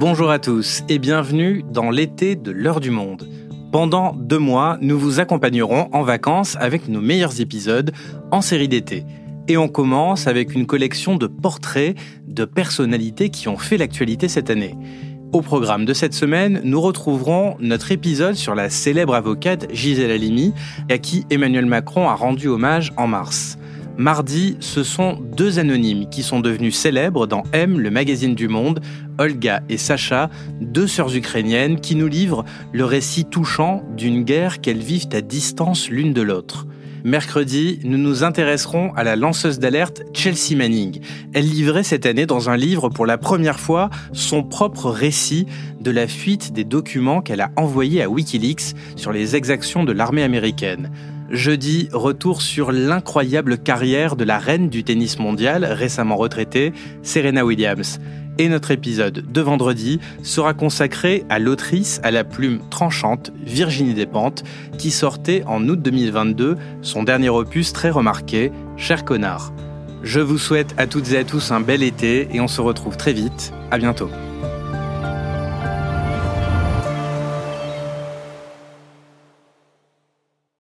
Bonjour à tous et bienvenue dans l'été de l'heure du monde. Pendant deux mois, nous vous accompagnerons en vacances avec nos meilleurs épisodes en série d'été. Et on commence avec une collection de portraits de personnalités qui ont fait l'actualité cette année. Au programme de cette semaine, nous retrouverons notre épisode sur la célèbre avocate Gisèle Halimi, à qui Emmanuel Macron a rendu hommage en mars. Mardi, ce sont deux anonymes qui sont devenus célèbres dans M, le magazine du Monde, Olga et Sacha, deux sœurs ukrainiennes qui nous livrent le récit touchant d'une guerre qu'elles vivent à distance l'une de l'autre. Mercredi, nous nous intéresserons à la lanceuse d'alerte Chelsea Manning. Elle livrait cette année dans un livre pour la première fois son propre récit de la fuite des documents qu'elle a envoyés à Wikileaks sur les exactions de l'armée américaine. Jeudi, retour sur l'incroyable carrière de la reine du tennis mondial, récemment retraitée, Serena Williams. Et notre épisode de vendredi sera consacré à l'autrice à la plume tranchante, Virginie Despentes, qui sortait en août 2022 son dernier opus très remarqué, Cher connard. Je vous souhaite à toutes et à tous un bel été et on se retrouve très vite. À bientôt.